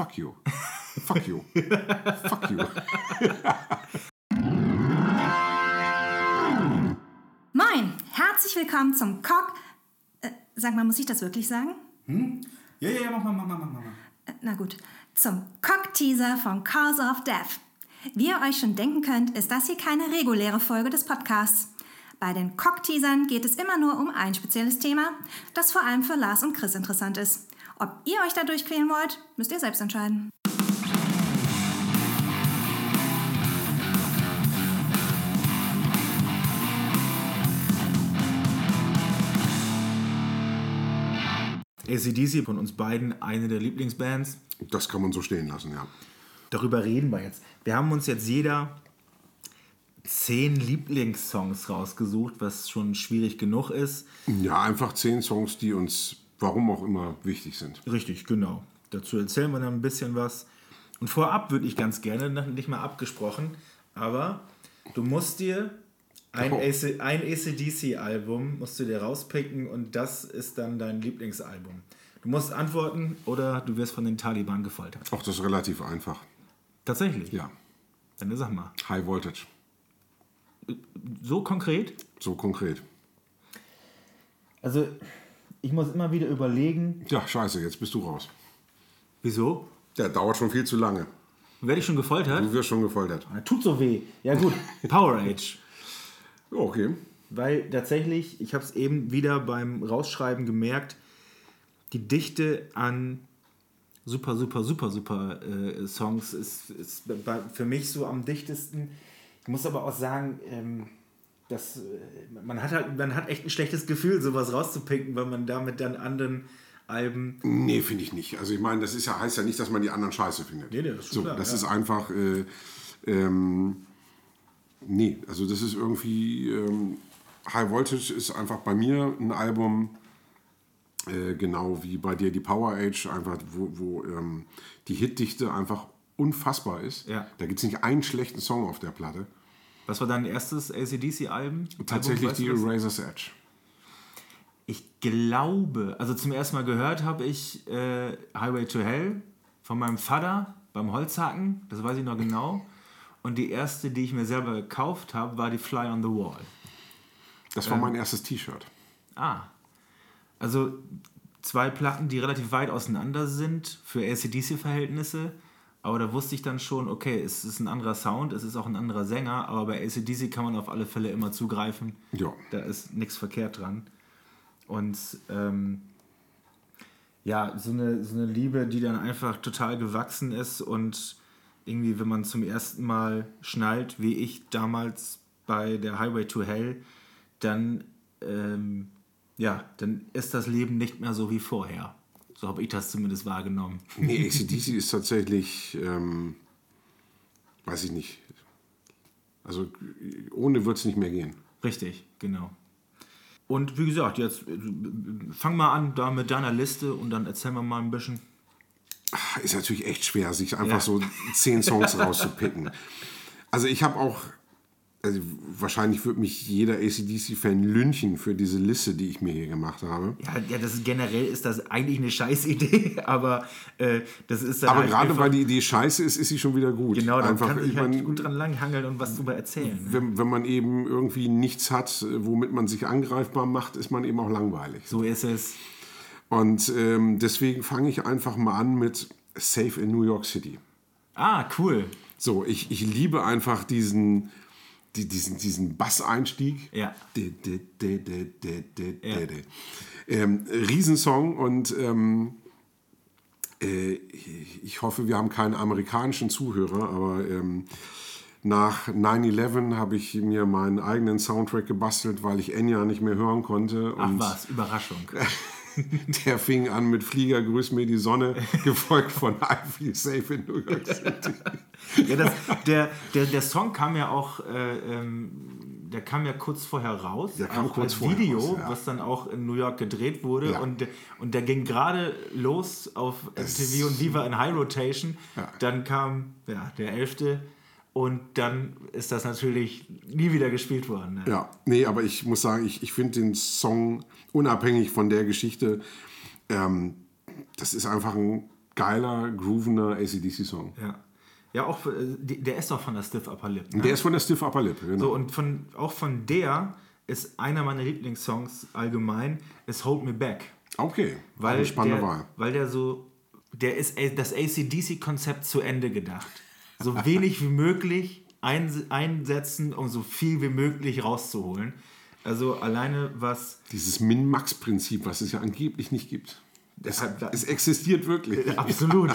Fuck you. Fuck you. Fuck you. Moin, herzlich willkommen zum Cock. Äh, sag mal, muss ich das wirklich sagen? Ja, ja, ja, mach mal, mach mal, mach mal. Äh, na gut, zum Cock-Teaser von Cause of Death. Wie ihr euch schon denken könnt, ist das hier keine reguläre Folge des Podcasts. Bei den Cock-Teasern geht es immer nur um ein spezielles Thema, das vor allem für Lars und Chris interessant ist. Ob ihr euch da durchquälen wollt, müsst ihr selbst entscheiden. ACDC von uns beiden eine der Lieblingsbands. Das kann man so stehen lassen, ja. Darüber reden wir jetzt. Wir haben uns jetzt jeder zehn Lieblingssongs rausgesucht, was schon schwierig genug ist. Ja, einfach zehn Songs, die uns, warum auch immer, wichtig sind. Richtig, genau. Dazu erzählen wir dann ein bisschen was. Und vorab würde ich ganz gerne, noch nicht mal abgesprochen, aber du musst dir ein, Oh. AC, ein ACDC-Album musst du dir rauspicken und das ist dann dein Lieblingsalbum. Du musst antworten oder du wirst von den Taliban gefoltert. Auch das ist relativ einfach. Tatsächlich? Ja. Dann sag mal. High Voltage. So konkret? So konkret. Also, ich muss immer wieder überlegen, Ja, scheiße, jetzt bist du raus. wieso? Der dauert schon viel zu lange. Werde ich schon gefoltert? Du wirst schon gefoltert. Na, Tut so weh. Ja gut, Power Age. Ja, okay. Weil tatsächlich, ich habe es eben wieder beim Rausschreiben gemerkt, die Dichte an super, super, super, super äh, Songs ist, ist bei, für mich so am dichtesten. Ich muss aber auch sagen, ähm, dass, äh, man, hat halt, man hat echt ein schlechtes Gefühl, sowas rauszupicken, weil man damit dann anderen Alben. Nee, finde ich nicht. Also ich meine, das ist ja, heißt ja nicht, dass man die anderen scheiße findet. Nee, nee, das ist so, klar, das ja. ist einfach, äh, ähm, nee, also das ist irgendwie, ähm, High Voltage ist einfach bei mir ein Album, äh, genau wie bei dir die Power Age, einfach wo, wo ähm, die Hitdichte einfach unfassbar ist. Ja. Da gibt es nicht einen schlechten Song auf der Platte. Was war dein erstes ACDC-Album? Tatsächlich die? Razor's Edge. Ich glaube, also zum ersten Mal gehört habe ich äh, Highway to Hell von meinem Vater beim Holzhacken, das weiß ich noch genau. Und die erste, die ich mir selber gekauft habe, war die Fly on the Wall. Das Ähm. war mein erstes T-Shirt. Ah, also zwei Platten, die relativ weit auseinander sind für ACDC-Verhältnisse. Aber da wusste ich dann schon, okay, es ist ein anderer Sound, es ist auch ein anderer Sänger, aber bei ACDC kann man auf alle Fälle immer zugreifen. Ja. Da ist nichts verkehrt dran. Und ähm, ja, so eine, so eine Liebe, die dann einfach total gewachsen ist und irgendwie, wenn man zum ersten Mal schnallt, wie ich damals bei der Highway to Hell, dann, ähm, ja, dann ist das Leben nicht mehr so wie vorher. So habe ich das zumindest wahrgenommen. Nee, ACDC ist tatsächlich, ähm, weiß ich nicht. Also ohne wird es nicht mehr gehen. Richtig, genau. Und wie gesagt, jetzt äh, fang mal an da mit deiner Liste und dann erzählen wir mal ein bisschen. Ist natürlich echt schwer, sich einfach Ja. so zehn Songs rauszupicken. Also ich habe auch, also wahrscheinlich wird mich jeder ACDC-Fan lynchen für diese Liste, die ich mir hier gemacht habe. Ja, ja das ist, generell ist das eigentlich eine Scheißidee, aber äh, das ist dann Aber halt gerade weil die Idee scheiße ist, ist sie schon wieder gut. Genau, dann einfach, kann ich halt mein, gut dran langhangeln und was drüber erzählen. Ne? wenn, wenn man eben irgendwie nichts hat, womit man sich angreifbar macht, ist man eben auch langweilig. So ist es. Und ähm, deswegen fange ich einfach mal an mit Safe in New York City. Ah, cool. So, ich, ich liebe einfach diesen, die, diesen, diesen Basseinstieg. Ja. De, de, de, de, de, de, Ja. de, de. Ähm, Riesensong und ähm, äh, ich hoffe, wir haben keinen amerikanischen Zuhörer, aber ähm, nach 9-11 habe ich mir meinen eigenen Soundtrack gebastelt, weil ich Enya nicht mehr hören konnte. Ach was, Überraschung. der fing an mit Flieger, grüß mir die Sonne, gefolgt von I Feel Safe in New York City. ja, das, der, der, der Song kam ja auch, äh, ähm, der kam ja kurz vorher raus. Der kam kurz als Video, raus, ja. was dann auch in New York gedreht wurde. Ja. Und, und der ging gerade los auf MTV und Viva in High Rotation. Ja. Dann kam ja, der 11. Und dann ist das natürlich nie wieder gespielt worden. Ne? Ja, nee, aber ich muss sagen, ich, ich finde den Song unabhängig von der Geschichte, ähm, das ist einfach ein geiler, groovender ACDC-Song. Ja. Ja, auch äh, der ist doch von der Stiff Upper Lip. Ne? Der ist von der Stiff Upper Lip, genau. So, und von, auch von der ist einer meiner Lieblingssongs allgemein, ist Hold Me Back. okay, Weil eine spannende der, Wahl. Weil der so, der ist das ACDC-Konzept zu Ende gedacht. So wenig wie möglich ein, einsetzen, um so viel wie möglich rauszuholen. Also alleine was Dieses Min-Max-Prinzip, was es ja angeblich nicht gibt. Es, Ja, da- es existiert wirklich. Absolut.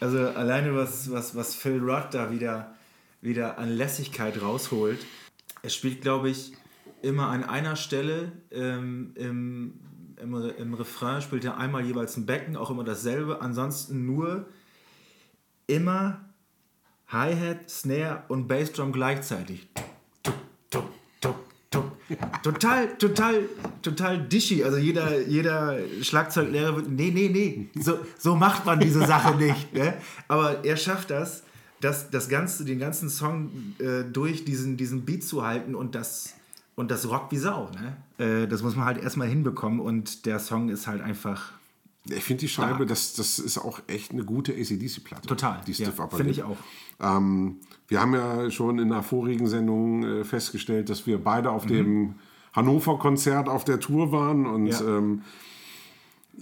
Also alleine was, was, was Phil Rudd da wieder, wieder an Lässigkeit rausholt. Er spielt, glaube ich, immer an einer Stelle ähm, im, im, im Refrain spielt er einmal jeweils ein Becken, auch immer dasselbe. Ansonsten nur immer Hi-Hat, Snare und Bassdrum gleichzeitig. Total, total, total dishy. Also jeder, jeder Schlagzeuglehrer wird, nee, nee, nee, so, so macht man diese Sache nicht. Ne? Aber er schafft das, das, das ganze, den ganzen Song äh, durch diesen, diesen Beat zu halten und das, und das rockt wie Sau. Ne? Äh, das muss man halt erstmal hinbekommen und der Song ist halt einfach Ich finde die Scheibe, das, das ist auch echt eine gute ACDC-Platte. total. Die Stiff ja, Finde ich auch. Ähm, wir haben ja schon in der vorigen Sendung äh, festgestellt, dass wir beide auf dem Hannover-Konzert auf der Tour waren und Mhm. Ja. ähm,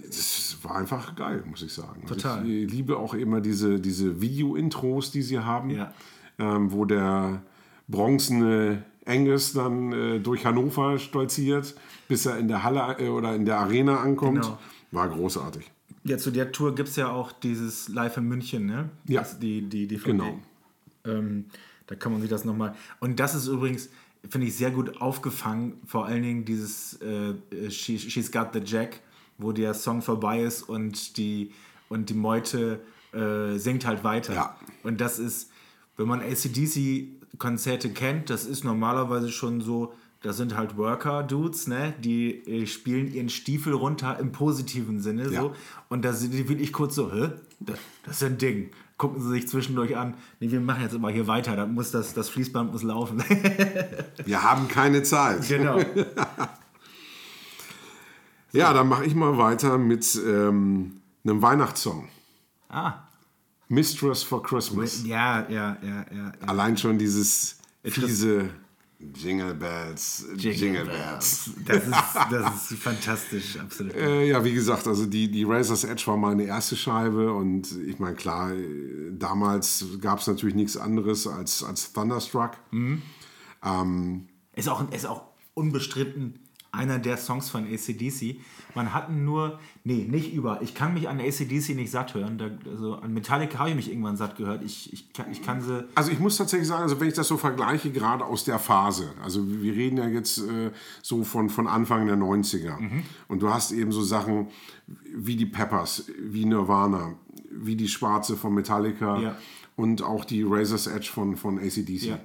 es war einfach geil, muss ich sagen. Also Total. Ich liebe auch immer diese, diese Video-Intros, die sie haben, Ja. ähm, wo der bronzene Angus dann äh, durch Hannover stolziert, bis er in der Halle äh, oder in der Arena ankommt. Genau. War großartig. Ja, zu der Tour gibt es ja auch dieses Live in München, ne? Ja. Das, die, die DVD. Genau. Ähm, da kann man sich das nochmal. Und das ist übrigens, finde ich, sehr gut aufgefangen. Vor allen Dingen dieses äh, She, She's Got the Jack, wo der Song vorbei ist und die, und die Meute äh, singt halt weiter. Ja. Und das ist, wenn man ACDC-Konzerte kennt, das ist normalerweise schon so, das sind halt Worker-Dudes, ne? die äh, spielen ihren Stiefel runter im positiven Sinne. Ja. So. Und da sind die wirklich kurz so, hä? Das, das ist ein Ding. Gucken sie sich zwischendurch an. Nee, wir machen jetzt immer hier weiter. Da muss das, das Fließband muss laufen. Wir haben keine Zeit. genau. Ja, dann mache ich mal weiter mit ähm, einem Weihnachtssong. Ah. Mistress for Christmas. Ja, ja, ja, ja. ja. Allein schon dieses fiese Jingle Bells, Jingle, Bells. Das ist, das ist fantastisch, absolut. Äh, ja, wie gesagt, also die, die Razor's Edge war meine erste Scheibe und ich meine, klar, äh, damals gab es natürlich nichts anderes als, als Thunderstruck. Ist auch, ist auch unbestritten einer der Songs von ACDC. Man hat nur, nee, nicht über. Ich kann mich an ACDC nicht satt hören. Da, also an Metallica habe ich mich irgendwann satt gehört. Ich, ich, kann, ich kann sie. Also ich muss tatsächlich sagen, also wenn ich das so vergleiche, gerade aus der Phase, also wir reden ja jetzt äh, so von, von Anfang der 90er und du hast eben so Sachen wie die Peppers, wie Nirvana, wie die Schwarze von Metallica Ja. und auch die Razor's Edge von, von ACDC. Ja.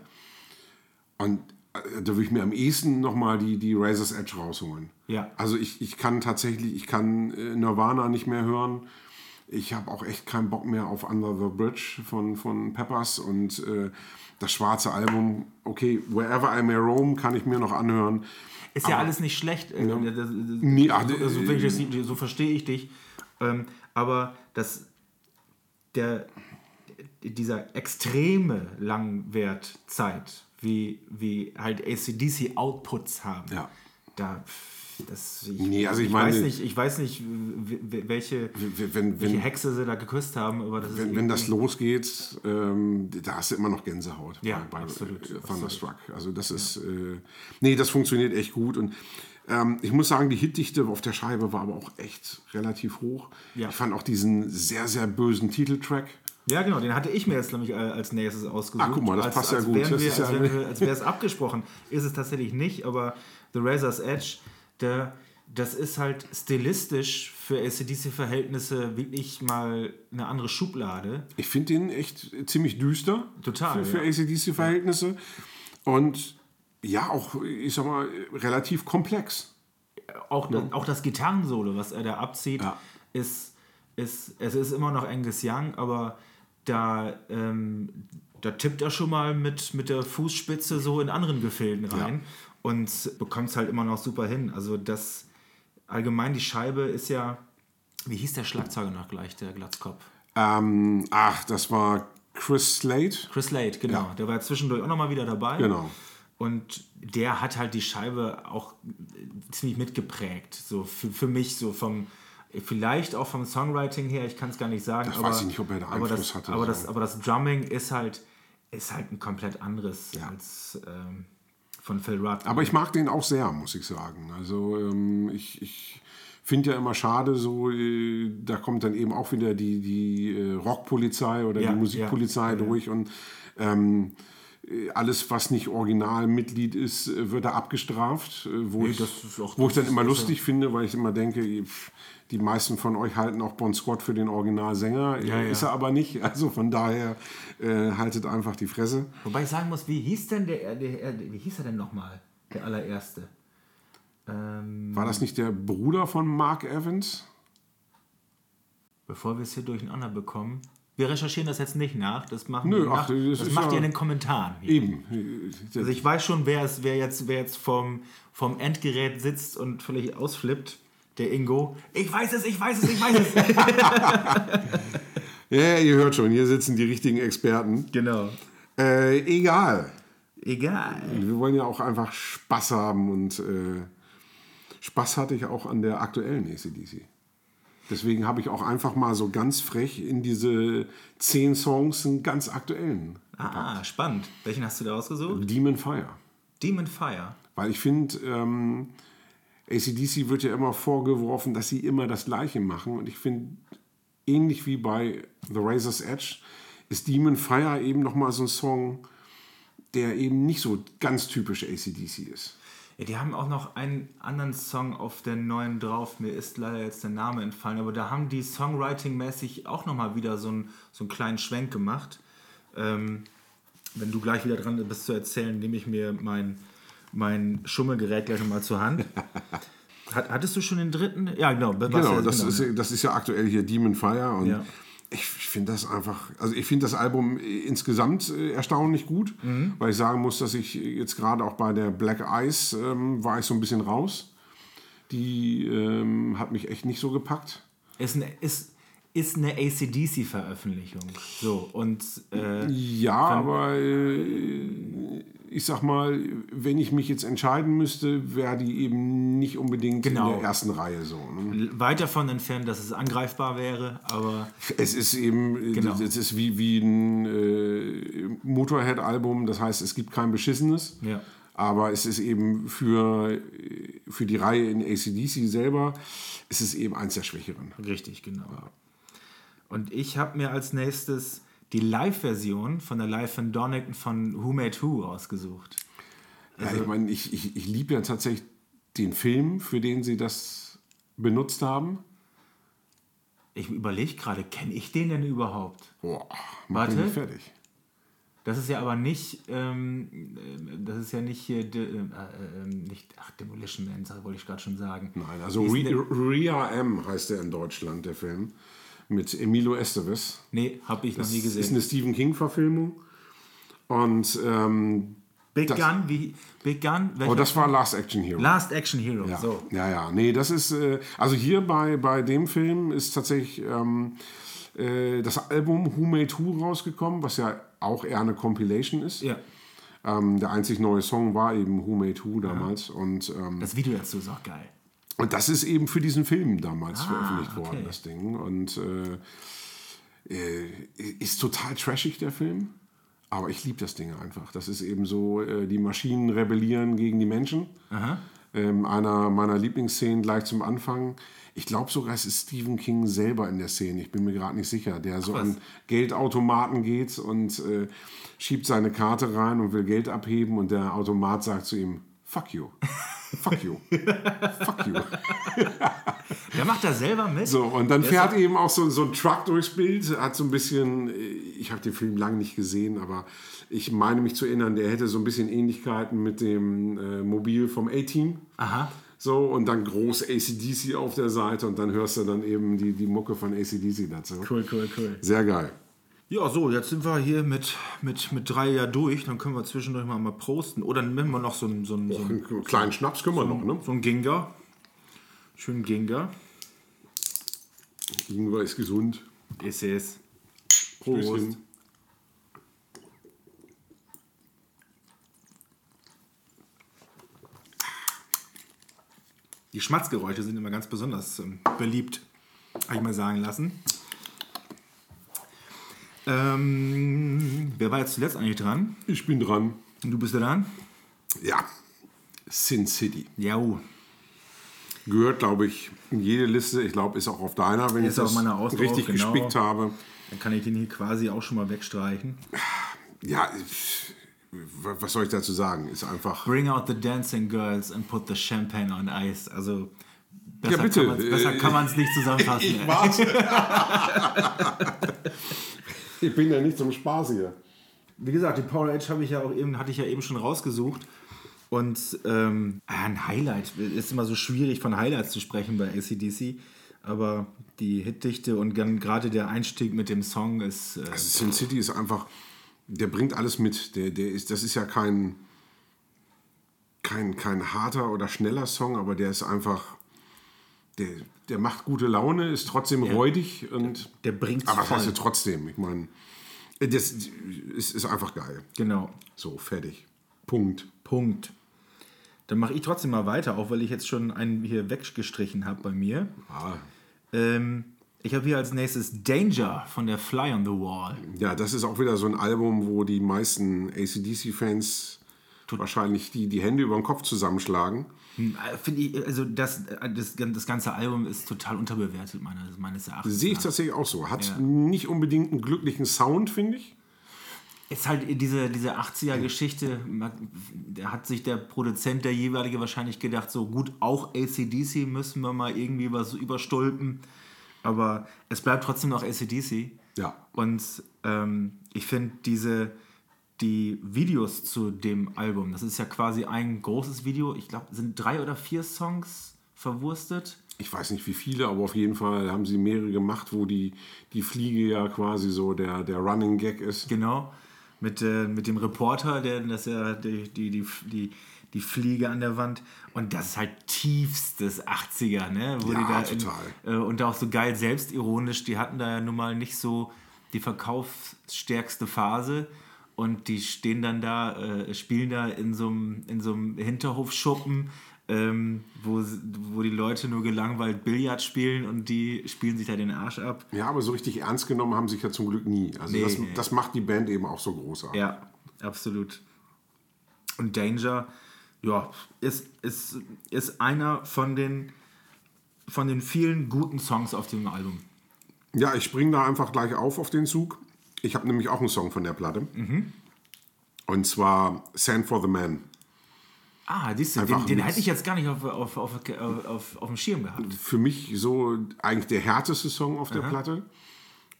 Und da würde ich mir am ehesten nochmal die, die Razor's Edge rausholen. Ja. Also ich, ich kann tatsächlich, ich kann äh, Nirvana nicht mehr hören. Ich habe auch echt keinen Bock mehr auf Under the Bridge von, von Peppers und äh, das schwarze Album, okay, Wherever I May Roam kann ich mir noch anhören. Ist ja alles nicht schlecht. äh, Nee, ach, so, also, ich das, nicht- so verstehe ich dich. Ähm, aber das, der, dieser extreme Langwertzeit, wie, wie halt ACDC Outputs haben, Ja. da, das, ich, Nee, also ich ich meine- weiß nicht, ich weiß nicht, welche, Wenn, wenn, welche Hexe sie da geküsst haben, aber das ist wenn, wenn das losgeht, ähm, da hast du immer noch Gänsehaut Ja, bei, absolut, äh, Thunderstruck. Also das ist, äh, nee, das funktioniert echt gut und ähm, ich muss sagen, die Hitdichte auf der Scheibe war aber auch echt relativ hoch. Ja. Ich fand auch diesen sehr, sehr bösen Titeltrack. Ja, genau, den hatte ich mir jetzt nämlich äh, als nächstes ausgesucht. Ach, guck mal, das als, passt ja als gut. Wir, ja- als, wir, als wäre es abgesprochen. Ist es tatsächlich nicht, aber The Razor's Edge, der, das ist halt stilistisch für ACDC-Verhältnisse wirklich mal eine andere Schublade. Ich finde den echt ziemlich düster. Total, Für, für ja. ACDC-Verhältnisse. Und ja, auch, ich sag mal, relativ komplex. Auch, das, auch das Gitarrensolo, was er da abzieht, Ja. ist, ist, es ist immer noch Angus Young, aber da, ähm, da tippt er schon mal mit, mit der Fußspitze so in anderen Gefilden rein und bekommt es halt immer noch super hin. Also das allgemein die Scheibe ist ja Wie hieß der Schlagzeuger noch gleich, der Glatzkopf? Ähm, ach, das war Chris Slade. Chris Slade, genau. Ja. Der war zwischendurch auch nochmal wieder dabei. Genau. Und der hat halt die Scheibe auch ziemlich mitgeprägt. So für, für mich, so vom, vielleicht auch vom Songwriting her, ich kann es gar nicht sagen. Das aber, weiß ich nicht, ob er da aber Einfluss das, hatte, Aber, das, aber das Drumming ist halt, ist halt ein komplett anderes Ja. als ähm, von Phil Rudd. Aber ich mag den auch sehr, muss ich sagen. Also ähm, ich, ich finde ja immer schade, so äh, da kommt dann eben auch wieder die, die äh, Rockpolizei oder Ja, die Musikpolizei ja, durch und ähm, äh, alles, was nicht Originalmitglied ist, äh, wird da abgestraft. äh, Wo, Nee, ich, wo ich dann immer lustig finde, weil ich immer denke, pff, die meisten von euch halten auch Bon Scott für den Originalsänger. Ja, Äh, ja. Ist er aber nicht. Also von daher äh, haltet einfach die Fresse. Wobei ich sagen muss, wie hieß denn der, der, der wie hieß er denn nochmal? Der allererste. Ähm, War das nicht der Bruder von Mark Evans? bevor wir es hier durcheinander bekommen. Wir recherchieren das jetzt nicht nach. Das machen Nö, wir nach, ach, das das macht ja- ihr in den Kommentaren. Hier. Eben. Also ich weiß schon, wer, es, wer jetzt, wer jetzt vom, vom Endgerät sitzt und völlig ausflippt. Der Ingo. Ich weiß es, ich weiß es, ich weiß es. Ja, ihr hört schon, hier sitzen die richtigen Experten. genau. Äh, egal. Egal. Wir wollen ja auch einfach Spaß haben und äh, Spaß hatte ich auch an der aktuellen ACDC. Deswegen habe ich auch einfach mal so ganz frech in diese zehn Songs einen ganz aktuellen. Ah, spannend. Welchen hast du da ausgesucht? Demon Fire. Demon Fire. Weil ich finde, ähm, ACDC wird ja immer vorgeworfen, dass sie immer das Gleiche machen. Und ich finde, ähnlich wie bei The Razor's Edge, ist Demon Fire eben nochmal so ein Song, der eben nicht so ganz typisch ACDC ist. Ja, die haben auch noch einen anderen Song auf der neuen drauf. Mir ist leider jetzt der Name entfallen, aber da haben die Songwriting-mäßig auch nochmal wieder so einen, so einen kleinen Schwenk gemacht. Ähm, wenn du gleich wieder dran bist zu erzählen, nehme ich mir mein, mein Schummelgerät gleich nochmal zur Hand. Hat, hattest du schon den dritten? Ja, genau. Genau, ja- das, genau. Ist, das ist ja aktuell hier Demon Fire. Und Ja. ich finde das einfach, also ich finde das Album insgesamt äh, erstaunlich gut, Mhm. weil ich sagen muss, dass ich jetzt gerade auch bei der Black Eyes ähm, war ich so ein bisschen raus. Die ähm, hat mich echt nicht so gepackt. Ist eine, ist, ist eine ACDC-Veröffentlichung. So, und äh, Ja, aber äh, ich sag mal, wenn ich mich jetzt entscheiden müsste, wäre die eben nicht unbedingt Genau. in der ersten Reihe so. Ne? weit davon entfernt, dass es angreifbar wäre, aber Es ist eben, Genau. es ist wie, wie ein äh, Motorhead-Album, das heißt, es gibt kein Beschissenes, Ja. aber es ist eben für, für die Reihe in ACDC selber, es ist eben eins der Schwächeren. Richtig, genau. Und ich habe mir als nächstes die Live-Version von der Live in Donington von Who Made Who ausgesucht. Ja, Also ich meine, ich, ich, ich liebe ja tatsächlich den Film, für den sie das benutzt haben. Ich überlege gerade, kenne ich den denn überhaupt? Boah, mach Warte. nicht fertig. Das ist ja aber nicht, ähm, äh, das ist ja nicht hier, de, äh, äh, nicht, ach, Demolition Man, wollte ich gerade schon sagen. Nein, also Re Ria M heißt der in Deutschland, der Film. Mit Emilio Estevez. Nee, habe ich noch nie Das ist gesehen. eine Stephen King-Verfilmung. Und ähm, Big das- Gun, wie, Big Gun? oh, das war Last Action Hero. Last Action Hero, ja. so. ja, ja, nee, das ist, äh, also hier bei, bei dem Film ist tatsächlich ähm, äh, das Album Who Made Who rausgekommen, was ja auch eher eine Compilation ist. Ja, Ähm, der einzig neue Song war eben Who Made Who damals. Und, ähm, das Video dazu ist auch geil. Und das ist eben für diesen Film damals Ah, veröffentlicht worden, okay. das Ding. Und äh, äh, ist total trashig, der Film. Aber ich liebe das Ding einfach. Das ist eben so, äh, die Maschinen rebellieren gegen die Menschen. Ähm, einer meiner Lieblingsszenen gleich zum Anfang. Ich glaube sogar, es ist Stephen King selber in der Szene. Ich bin mir gerade nicht sicher. Der so was. an Geldautomaten geht und äh, schiebt seine Karte rein und will Geld abheben. Und der Automat sagt zu ihm, fuck you. Fuck you. fuck you. Der macht da selber mit. So, und dann Der fährt eben auch so, so ein Truck durchs Bild, hat so ein bisschen, äh, ich habe den Film lange nicht gesehen, aber ich meine mich zu erinnern, der hätte so ein bisschen Ähnlichkeiten mit dem äh, Mobil vom A-Team. Aha. So, und dann groß ACDC auf der Seite und dann hörst du dann eben die, die Mucke von ACDC dazu. Cool, cool, cool. Sehr geil. Ja, so, jetzt sind wir hier mit, mit, mit drei ja durch. Dann können wir zwischendurch mal, mal prosten. Oder nehmen wir noch so einen, so einen, so einen, Einen kleinen Schnaps können wir noch, ne? so einen Ginger. Schönen Ginger. Ingwer ist gesund. Ist es. Prost. Die Schmatzgeräusche sind immer ganz besonders ähm, beliebt, habe ich mal sagen lassen. Ähm, wer war jetzt zuletzt eigentlich dran? Ich bin dran. Und du bist dran? Ja, Sin City. Ja. Gehört, glaube ich, in jede Liste. Ich glaube, ist auch auf deiner, wenn Ist ich das meiner Aus- richtig genau. gespickt habe. Dann kann ich den hier quasi auch schon mal wegstreichen. Ja, ich- was soll ich dazu sagen? Ist einfach. Bring out the dancing girls and put the champagne on ice. Also besser Ja, bitte. kann man's- besser kann man es nicht zusammenfassen. Ich warte. ich bin ja nicht zum Spaß hier. Wie gesagt, die Power Edge habe ich ja auch eben, hatte ich ja eben schon rausgesucht. Und ähm, ah, ein Highlight ist immer so schwierig von Highlights zu sprechen bei ACDC. Aber die Hitdichte und gerade der Einstieg mit dem Song ist. Äh, Also Sin City ist einfach, der bringt alles mit. Der, der ist, das ist ja kein, kein, kein harter oder schneller Song, aber der ist einfach, der, der macht gute Laune, ist trotzdem räudig und. der bringt's Aber was heißt ja trotzdem? Ich meine, das ist, ist einfach geil. genau. So, fertig. Punkt. Punkt. Dann mache ich trotzdem mal weiter, auch weil ich jetzt schon einen hier weggestrichen habe bei mir. Ah, Ähm, ich habe hier als nächstes Danger von der Fly on the Wall. Ja, das ist auch wieder so ein Album, wo die meisten ACDC-Fans wahrscheinlich die, die Hände über den Kopf zusammenschlagen. Finde ich, also das, das, das ganze Album ist total unterbewertet, meines, meines Erachtens. Sehe ich tatsächlich auch so. Hat Ja. nicht unbedingt einen glücklichen Sound, finde ich. Ist halt diese, diese 80er-Geschichte, da hat sich der Produzent, der jeweilige, wahrscheinlich gedacht, so gut, auch ACDC müssen wir mal irgendwie was überstülpen. Aber es bleibt trotzdem noch ACDC. Ja. Und ähm, ich finde diese, die Videos zu dem Album, das ist ja quasi ein großes Video, ich glaube, sind drei oder vier Songs verwurstet. Ich weiß nicht wie viele, aber auf jeden Fall haben sie mehrere gemacht, wo die, die Fliege ja quasi so der, der Running Gag ist. Genau. Mit, äh, mit dem Reporter, der das ja die, die, die, die, die Fliege an der Wand. Und das ist halt tiefstes 80er, ne? Wo Ja, die da total. In, äh, und auch so geil selbstironisch, die hatten da ja nun mal nicht so die verkaufsstärkste Phase. Und die stehen dann da, äh, spielen da in so einem Hinterhofschuppen, ähm, wo, wo die Leute nur gelangweilt Billard spielen und die spielen sich da den Arsch ab. Ja, aber so richtig ernst genommen haben sie sich ja zum Glück nie. Also Nee, das, nee. das macht die Band eben auch so großartig. Ja, absolut. Und Danger, ja, ist, ist, ist einer von den, von den vielen guten Songs auf dem Album. Ja, ich springe da einfach gleich auf auf den Zug. Ich habe nämlich auch einen Song von der Platte. Mhm. Und zwar Sand for the Man. Ah, siehst du, den, den hätte ich jetzt gar nicht auf, auf, auf, auf, auf, dem Schirm gehabt. Für mich so eigentlich der härteste Song auf der Platte.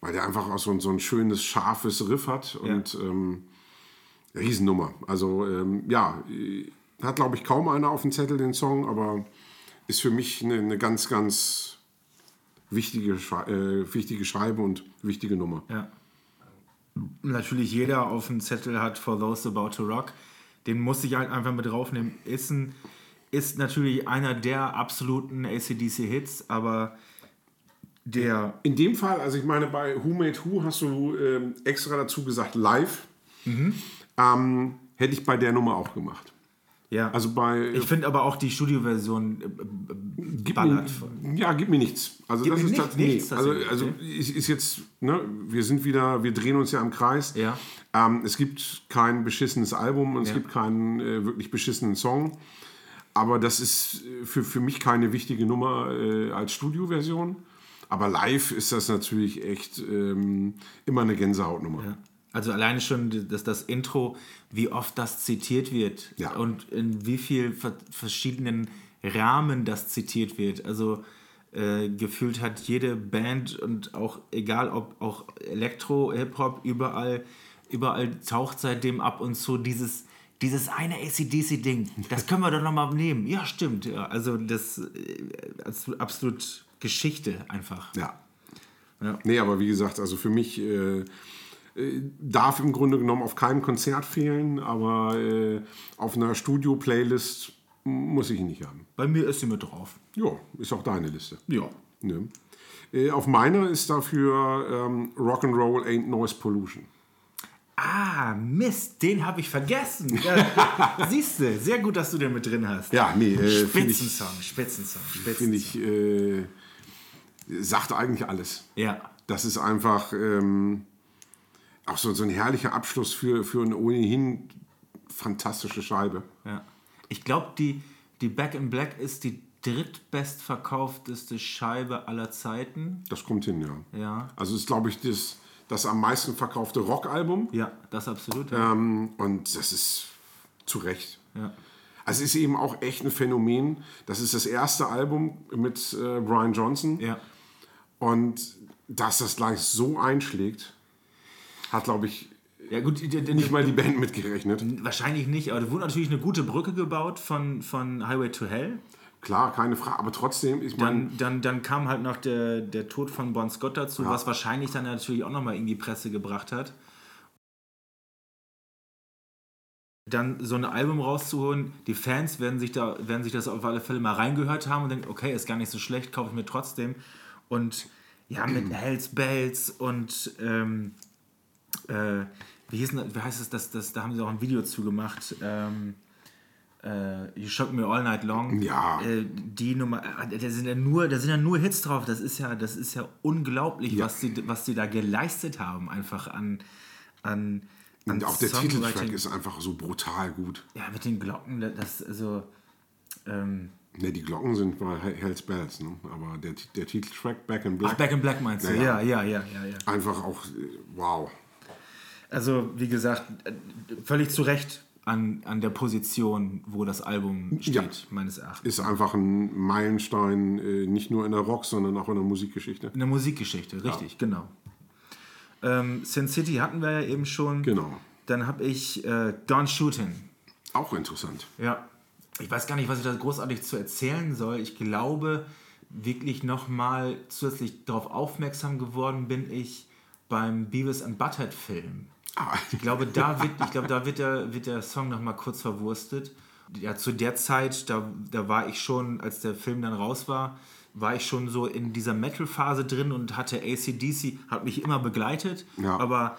Weil der einfach auch so ein, so ein schönes, scharfes Riff hat. Und ähm, Riesennummer. Also ähm, ja, hat glaube ich kaum einer auf dem Zettel den Song, aber ist für mich eine, eine ganz, ganz wichtige, äh, wichtige Scheibe und wichtige Nummer. Ja. Natürlich jeder auf dem Zettel hat For Those About to Rock. Den muss ich halt einfach mit draufnehmen. Ist, ein, ist natürlich einer der absoluten ACDC-Hits, aber der In dem Fall, also ich meine, bei Who Made Who hast du ähm, extra dazu gesagt live. Ähm, hätte ich bei der Nummer auch gemacht. Ja. Also bei. ich finde aber auch die Studioversion äh, gib ballert mir, ja, gib mir nichts. Also Gib das ist nicht- tats- nee, nichts, also, tatsächlich, also ist, ist jetzt, ne, wir sind wieder, wir drehen uns ja im Kreis. Ja. Ähm, es gibt kein beschissenes Album und es Ja. gibt keinen äh, wirklich beschissenen Song. Aber das ist äh, für, für mich keine wichtige Nummer äh, als Studioversion. Aber live ist das natürlich echt ähm, immer eine Gänsehautnummer. Ja. Also alleine schon das, das Intro, wie oft das zitiert wird Ja. und in wie viel ver verschiedenen Rahmen das zitiert wird. Also äh, gefühlt hat jede Band und auch egal ob auch Elektro, Hip-Hop, überall, überall taucht seitdem ab und zu dieses, dieses eine ACDC-Ding. Das können wir doch nochmal nehmen. Ja, stimmt. Ja. Also das äh, absolut Geschichte einfach. Ja. Ja. Nee, aber wie gesagt, also für mich äh, darf im Grunde genommen auf keinem Konzert fehlen, aber äh, auf einer Studio-Playlist muss ich ihn nicht haben. Bei mir ist sie mit drauf. Ja, ist auch deine Liste. Ja. Ne? Äh, auf meiner ist dafür ähm, Rock'n'Roll Ain't Noise Pollution. Ah, Mist, den habe ich vergessen. Ja, Siehst du, sehr gut, dass du den mit drin hast. Ja, nee, äh, finde ich, Spitzensong, Spitzensong, find Spitzensong. ich äh, sagt eigentlich alles. Ja, Das ist einfach ähm, auch so, so ein herrlicher Abschluss für, für eine ohnehin fantastische Scheibe. ja. Ich glaube, die, die Back in Black ist die drittbestverkaufteste Scheibe aller Zeiten. Das kommt hin, ja. Ja. Also ist, glaube ich, das, das am meisten verkaufte Rockalbum. Ja, das absolut. Ja. Ähm, und das ist zu Recht. ja. Also es ist eben auch echt ein Phänomen. Das ist das erste Album mit äh, Brian Johnson. ja. Und dass das gleich so einschlägt, hat, glaube ich, Ja, gut, nicht mal die Band mitgerechnet. wahrscheinlich nicht, aber da wurde natürlich eine gute Brücke gebaut von, von Highway to Hell. Klar, keine Frage. Aber trotzdem, ich meine, Dann, dann, dann kam halt noch der, der Tod von Bon Scott dazu, was wahrscheinlich dann natürlich auch nochmal in die Presse gebracht hat. Dann so ein Album rauszuholen, die Fans werden sich, da, werden sich das auf alle Fälle mal reingehört haben und denken, okay, ist gar nicht so schlecht, kaufe ich mir trotzdem. Und ja, mit Hells Bells und ähm, äh, wie, hieß wie heißt es, das, das, da haben sie auch ein Video zu gemacht. Ähm, äh, You Shock Me All Night Long. Ja. Äh, die Nummer, äh, da sind ja nur, da sind ja nur Hits drauf. Das ist ja, das ist ja unglaublich, Ja. was sie, was sie da geleistet haben, einfach an, an, an und auch der Titeltrack ist einfach so brutal gut. Ja, mit den Glocken, das also. Ähm, Ne, die Glocken sind bei Hells Bells, ne? aber der, der Titeltrack Back in ach, Black, Back in Black meinst du? Ja, Ja, ja, ja, ja, ja. einfach auch, äh, wow. Also, wie gesagt, völlig zu Recht an, an der Position, wo das Album steht, Ja. meines Erachtens. Ist einfach ein Meilenstein, äh, nicht nur in der Rock, sondern auch in der Musikgeschichte. In der Musikgeschichte, richtig, genau. Ähm, Sin City hatten wir ja eben schon. Genau. Dann habe ich äh, Don't Shootin'. Auch interessant. Ja. Ich weiß gar nicht, was ich da großartig zu erzählen soll. Ich glaube, wirklich nochmal zusätzlich darauf aufmerksam geworden bin ich beim Beavis and Butthead Film. Ah, Ich glaube, da wird, ich glaube, da wird, der, wird der Song nochmal kurz verwurstet. Ja, zu der Zeit, da, da war ich schon, als der Film dann raus war, war ich schon so in dieser Metal-Phase drin und hatte ACDC, hat mich immer begleitet, Ja. aber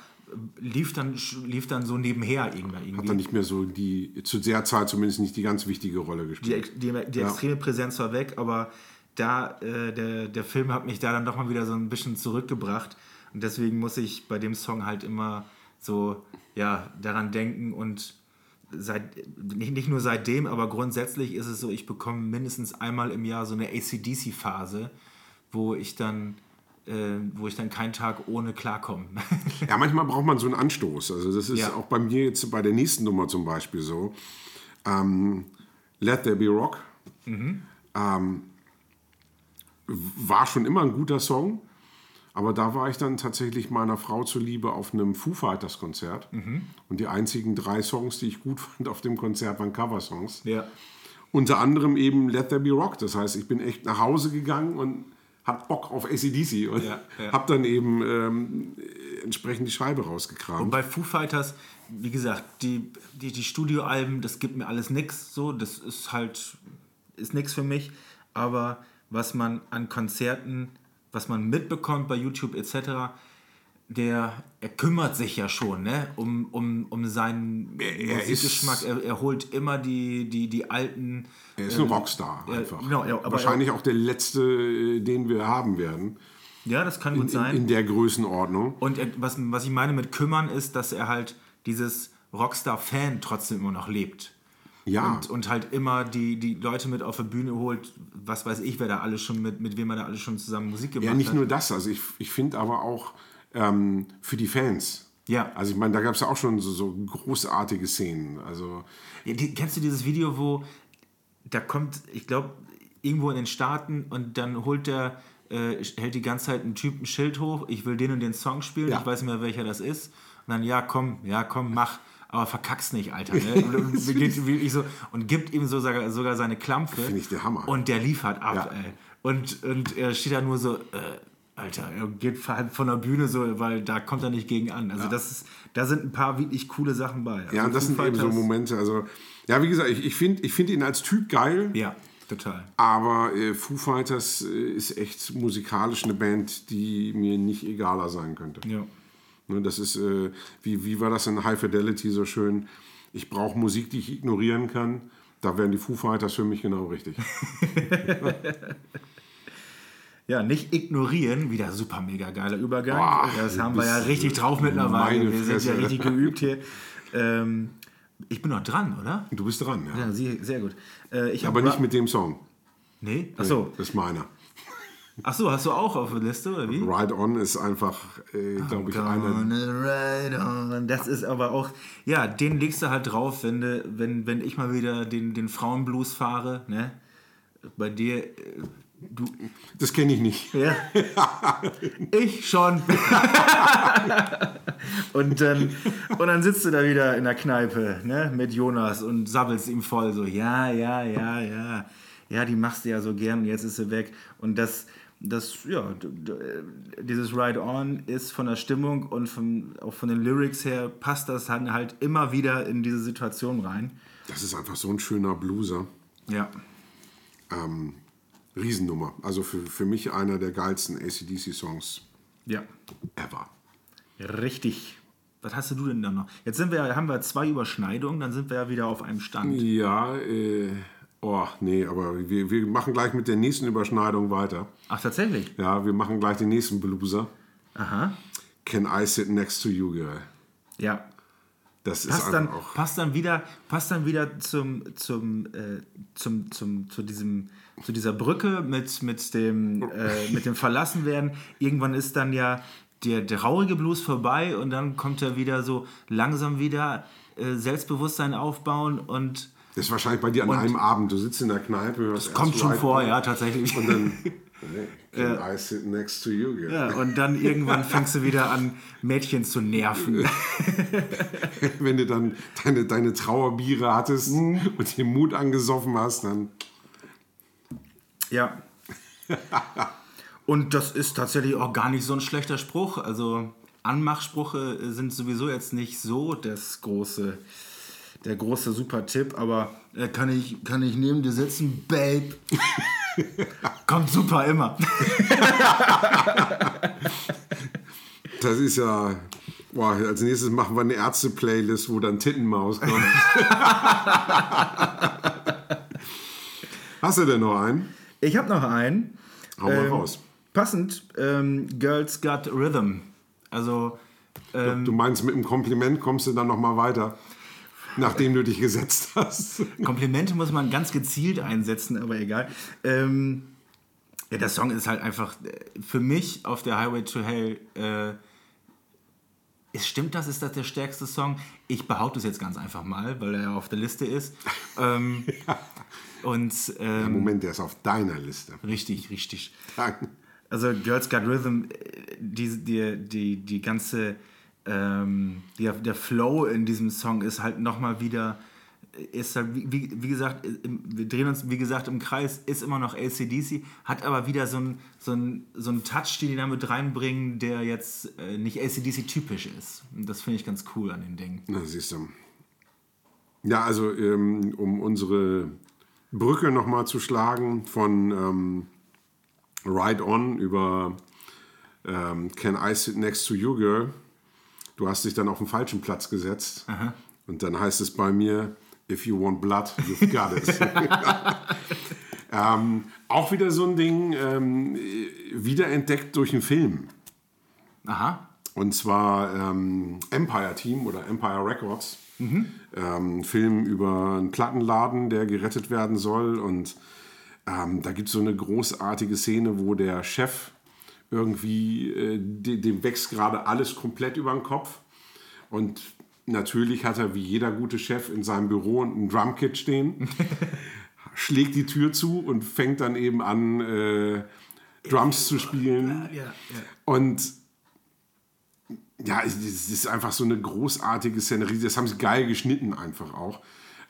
lief dann, lief dann so nebenher irgendwann hat irgendwie. dann nicht mehr so die, zu der Zeit zumindest nicht die ganz wichtige Rolle die, gespielt. die, die extreme Präsenz war weg, aber da, äh, der, der Film hat mich da dann doch mal wieder so ein bisschen zurückgebracht. Und deswegen muss ich bei dem Song halt immer so ja, daran denken und seit, nicht, nicht nur seitdem, aber grundsätzlich ist es so, ich bekomme mindestens einmal im Jahr so eine ACDC-Phase, wo ich dann äh, wo ich dann keinen Tag ohne klarkomme. Ja, manchmal braucht man so einen Anstoß. Also das ist Ja. auch bei mir jetzt bei der nächsten Nummer zum Beispiel so. Ähm, Let There Be Rock. Ähm, war schon immer ein guter Song, aber da war ich dann tatsächlich meiner Frau zuliebe auf einem Foo Fighters Konzert. Und die einzigen drei Songs, die ich gut fand auf dem Konzert, waren Coversongs. ja. Unter anderem eben Let There Be Rock. Das heißt, ich bin echt nach Hause gegangen und hab Bock auf ACDC und Ja, ja. hab dann eben ähm, entsprechend die Scheibe rausgekramt. Und bei Foo Fighters, wie gesagt, die, die, die Studioalben, das gibt mir alles nix. So, das ist halt, ist nix für mich. Aber was man an Konzerten, was man mitbekommt bei YouTube etc., der, er kümmert sich ja schon ne? um, um, um seinen er Musikgeschmack. ist- Er, er holt immer die, die, die alten. er ist ein Rockstar einfach. genau, ja, aber Wahrscheinlich auch der letzte, äh, den wir haben werden. Ja, das kann gut In, sein. in der Größenordnung. Und er, was, was ich meine mit kümmern ist, dass er halt dieses Rockstar-Fan trotzdem immer noch lebt. Ja, Und, und halt immer die, die Leute mit auf die Bühne holt, was weiß ich, wer da alles schon mit, mit wem er da alles schon zusammen Musik gemacht ja nicht hat. nur das. Also ich, ich finde aber auch ähm, für die Fans. Ja. Also ich meine, da gab es ja auch schon so, so großartige Szenen. Also Ja, die, kennst du dieses Video, wo da kommt, ich glaube, irgendwo in den Staaten und dann holt der, äh, hält die ganze Zeit ein Typ ein Schild hoch, ich will den und den Song spielen, Ja. ich weiß nicht mehr, welcher das ist. Und dann, ja, komm, ja, komm, mach. Aber verkack's nicht, Alter. Ne? Und, so, und gibt ihm so sogar, seine Klampfe. Finde ich der Hammer. Und der liefert ab, Ja. ey. Und, und er steht da nur so, äh, Alter, er geht halt von der Bühne so, weil da kommt er nicht gegen an. Also das ist, da sind ein paar wirklich coole Sachen bei. Also Ja, und das sind eben so Momente. Also, ja, wie gesagt, ich, ich finde ich find ihn als Typ geil. Ja. Total. Aber äh, Foo Fighters äh, ist echt musikalisch eine Band, die mir nicht egaler sein könnte. Ja. Ne, das ist, äh, wie, wie war das in High Fidelity so schön? Ich brauche Musik, die ich ignorieren kann. Da wären die Foo Fighters für mich genau richtig. Ja, nicht ignorieren, wieder super mega geiler Übergang. Boah, das haben wir ja richtig drauf mittlerweile. Wir sind ja richtig geübt hier. Ähm, ich bin noch dran, oder? Du bist dran, ja. Ja, sehr gut. Äh, Aber nicht mit dem Song. Nee? Achso. Das ist meiner. Ach so, hast du auch auf der Liste, oder wie? Ride On ist einfach, äh, glaube ich. Gonna ride on. Das ist aber auch, ja, den legst du halt drauf, wenn, du, wenn, wenn ich mal wieder den, den Frauenblues fahre, ne? Bei dir, äh, du, Das kenne ich nicht. ja, ich schon. und, dann, und dann sitzt du da wieder in der Kneipe, ne, mit Jonas und sabbelst ihm voll so, ja, ja, ja, ja, ja, die machst du ja so gern und jetzt ist sie weg. Und das, das, ja, dieses Ride On ist von der Stimmung und von, auch von den Lyrics her passt das dann halt immer wieder in diese Situation rein. Das ist einfach so ein schöner Blueser. Ja. Ähm, Riesennummer. Also für, für mich einer der geilsten ACDC-Songs Ja. ever. Richtig. Was hast du denn da noch? Jetzt sind wir, haben wir zwei Überschneidungen, dann sind wir ja wieder auf einem Stand. Ja, äh, oh, nee, aber wir, wir machen gleich mit der nächsten Überschneidung weiter. Ach, tatsächlich? Ja, wir machen gleich den nächsten Blueser. Aha. Can I Sit Next to You, Girl? Ja. Das ist Passt einfach dann, auch. passt dann wieder, passt dann wieder zum, zum, äh, zum, zum, zu, diesem, zu dieser Brücke mit, mit, dem, äh, mit dem Verlassenwerden. Irgendwann ist dann ja der, der traurige Blues vorbei und dann kommt er wieder so langsam wieder äh, Selbstbewusstsein aufbauen und Das ist wahrscheinlich bei dir an einem Abend. Du sitzt in der Kneipe, erst kommt schon vor, ja, tatsächlich. Und dann, Can I Sit Next to You, Girl? Ja, und dann irgendwann fängst du wieder an, Mädchen zu nerven. Wenn du dann deine, deine Trauerbiere hattest Mhm. und den Mut angesoffen hast, dann. Ja. Und das ist tatsächlich auch gar nicht so ein schlechter Spruch. Also Anmachsprüche sind sowieso jetzt nicht so das große, der große Super-Tipp, aber äh, kann, ich, kann ich neben dir sitzen, Babe? Kommt super immer. Das ist ja. Boah, als nächstes machen wir eine Ärzte-Playlist, wo dann Tittenmaus kommt. Hast du denn noch einen? Ich habe noch einen. Hau mal Ähm, raus. Passend, ähm, Girls Got Rhythm. Also, ähm, Du meinst, mit einem Kompliment kommst du dann noch mal weiter, nachdem du dich gesetzt hast. Komplimente muss man ganz gezielt einsetzen, aber egal. Ähm, ja, der Song ist halt einfach äh, für mich auf der Highway to Hell. Äh, ist, stimmt das? Ist das der stärkste Song? Ich behaupte es jetzt ganz einfach mal, weil er ja auf der Liste ist. ähm, Und ähm, Moment, der ist auf deiner Liste. richtig, richtig. Danke. Also Girls Got Rhythm, äh, die, die, die, die ganze, ähm, der, der Flow in diesem Song ist halt nochmal wieder, ist halt, wie, wie gesagt, wir drehen uns, wie gesagt, im Kreis, ist immer noch ACDC, hat aber wieder so einen so so einen Touch, den die da mit reinbringen, der jetzt äh, nicht ACDC-typisch ist. Und das finde ich ganz cool an den Dingen. Na, siehst du. Ja, also ähm, um unsere Brücke nochmal zu schlagen von ähm, Ride On über ähm, Can I Sit Next to You Girl. Du hast dich dann auf den falschen Platz gesetzt. Und dann heißt es bei mir, If you want blood, you've got it. ähm, auch wieder so ein Ding, ähm, wiederentdeckt durch einen Film. Aha. Und zwar ähm, Empire Team oder Empire Records. Ähm, Film über einen Plattenladen, der gerettet werden soll. Und ähm, da gibt es so eine großartige Szene, wo der Chef irgendwie, äh, de- dem wächst gerade alles komplett über den Kopf. Und natürlich hat er wie jeder gute Chef in seinem Büro ein Drumkit stehen, schlägt die Tür zu und fängt dann eben an, äh, Drums zu spielen. Ja, ja. Und ja, es ist einfach so eine großartige Szenerie. Das haben sie geil geschnitten einfach auch.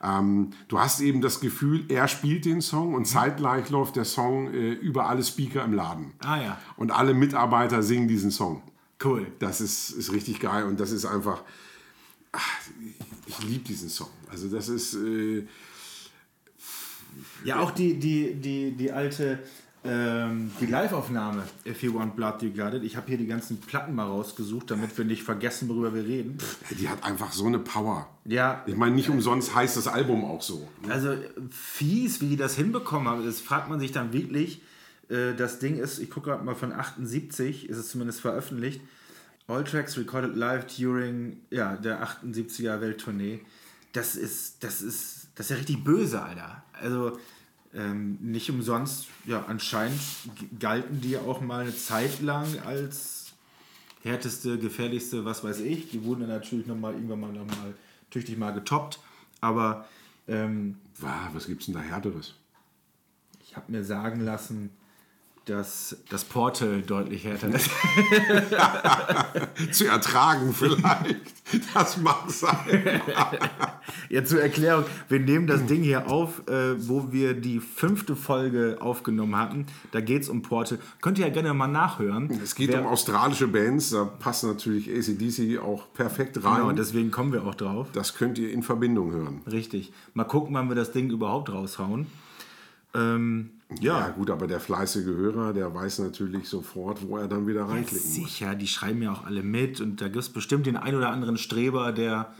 Ähm, du hast eben das Gefühl, er spielt den Song und zeitgleich läuft der Song äh, über alle Speaker im Laden. Ah ja. Und alle Mitarbeiter singen diesen Song. Cool. Das ist, ist richtig geil und das ist einfach. Ach, ich liebe diesen Song. Also, das ist. Äh, Ja, auch die, die, die, die alte, ähm, die Live-Aufnahme, If You Want Blood, You Got It. Ich habe hier die ganzen Platten mal rausgesucht, damit wir nicht vergessen, worüber wir reden. Die hat einfach so eine Power. Ja, Ich meine, nicht umsonst heißt das Album auch so. also fies, wie die das hinbekommen haben. Das fragt man sich dann wirklich. Äh, Das Ding ist, ich gucke gerade mal von 78, ist es zumindest veröffentlicht. All Tracks recorded live during ja, der 78er Welttournee. Das ist, das ist, das ist ja richtig böse, Alter. Also ähm, nicht umsonst, ja, anscheinend galten die auch mal eine Zeit lang als härteste, gefährlichste, was weiß ich. Die wurden dann natürlich nochmal irgendwann mal, noch mal tüchtig mal getoppt. Aber ähm, Wow, was gibt's denn da Härteres? ich habe mir sagen lassen, dass das Portal deutlich härter ist. Zu ertragen vielleicht. Das mag sein. ja, zur Erklärung, wir nehmen das Ding hier auf, äh, wo wir die fünfte Folge aufgenommen hatten. Da geht es um Portal. Könnt ihr ja gerne mal nachhören. Es geht Wer- um australische Bands, da passt natürlich ACDC auch perfekt rein. Genau, deswegen kommen wir auch drauf. das könnt ihr in Verbindung hören. Richtig. Mal gucken, wann wir das Ding überhaupt raushauen. Ähm, Ja. ja, gut, aber der fleißige Hörer, der weiß natürlich sofort, wo er dann wieder reinklicken muss. sicher, die schreiben ja auch alle mit und da gibt es bestimmt den ein oder anderen Streber, der,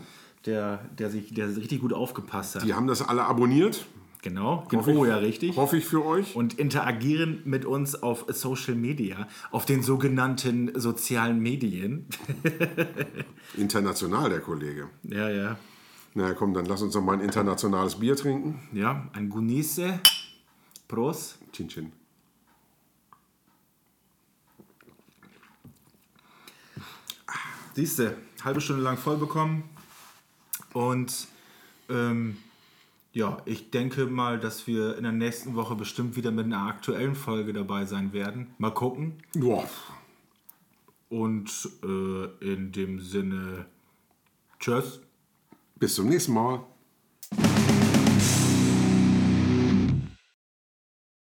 der, der, sich, der richtig gut aufgepasst hat. Die haben das alle abonniert. Genau, genau, ich- ja, richtig. Hoffe ich für euch. und interagieren mit uns auf Social Media, auf den sogenannten sozialen Medien. International, der Kollege. ja, ja. Na komm, dann lass uns doch mal ein internationales Bier trinken. Ja, ein Gunisse. Prost. Chin Chin. Siehst du, halbe Stunde lang voll bekommen. Und ähm, ja, ich denke mal, dass wir in der nächsten Woche bestimmt wieder mit einer aktuellen Folge dabei sein werden. Mal gucken. Boah. Und äh, in dem Sinne, tschüss. Bis zum nächsten Mal.